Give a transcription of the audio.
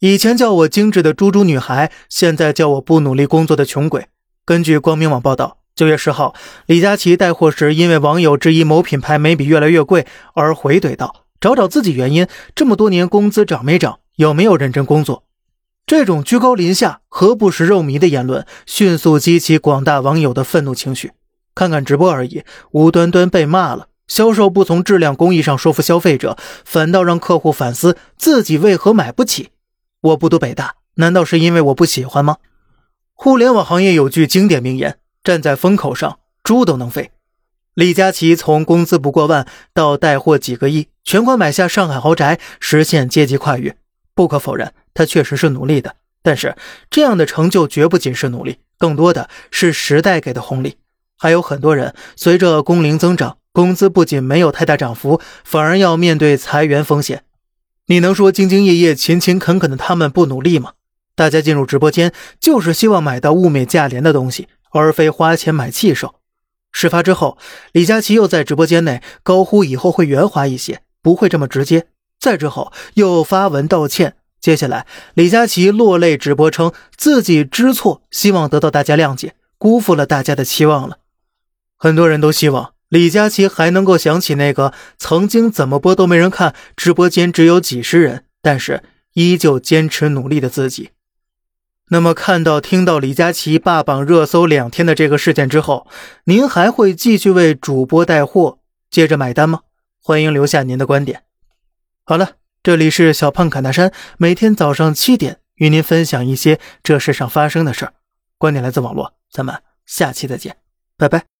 以前叫我精致的猪猪女孩，现在叫我不努力工作的穷鬼。根据光明网报道，九月十号，李佳琦带货时因为网友质疑某品牌眉笔越来越贵而回怼道：“找找自己原因，这么多年工资涨没涨？有没有认真工作？”这种居高临下、何不食肉糜的言论，迅速激起广大网友的愤怒情绪。看看直播而已，无端端被骂了。销售不从质量工艺上说服消费者，反倒让客户反思自己为何买不起。我不读北大，难道是因为我不喜欢吗？互联网行业有句经典名言：“站在风口上，猪都能飞。”李佳琦从工资不过万到带货几个亿，全款买下上海豪宅，实现阶级跨越。不可否认，他确实是努力的。但是，这样的成就绝不仅是努力，更多的是时代给的红利。还有很多人随着工龄增长，工资不仅没有太大涨幅，反而要面对裁员风险。你能说兢兢业业、勤勤恳恳的他们不努力吗？大家进入直播间就是希望买到物美价廉的东西，而非花钱买气受。事发之后，李佳琦又在直播间内高呼以后会圆滑一些，不会这么直接。再之后又发文道歉。接下来，李佳琦落泪直播称自己知错，希望得到大家谅解，辜负了大家的期望了。很多人都希望李佳琦还能够想起那个曾经怎么播都没人看，直播间只有几十人，但是依旧坚持努力的自己。那么，看到听到李佳琦霸榜热搜两天的这个事件之后，您还会继续为主播带货接着买单吗？欢迎留下您的观点。好了，这里是小胖侃大山，每天早上七点与您分享一些这世上发生的事儿，观点来自网络，咱们下期再见，拜拜。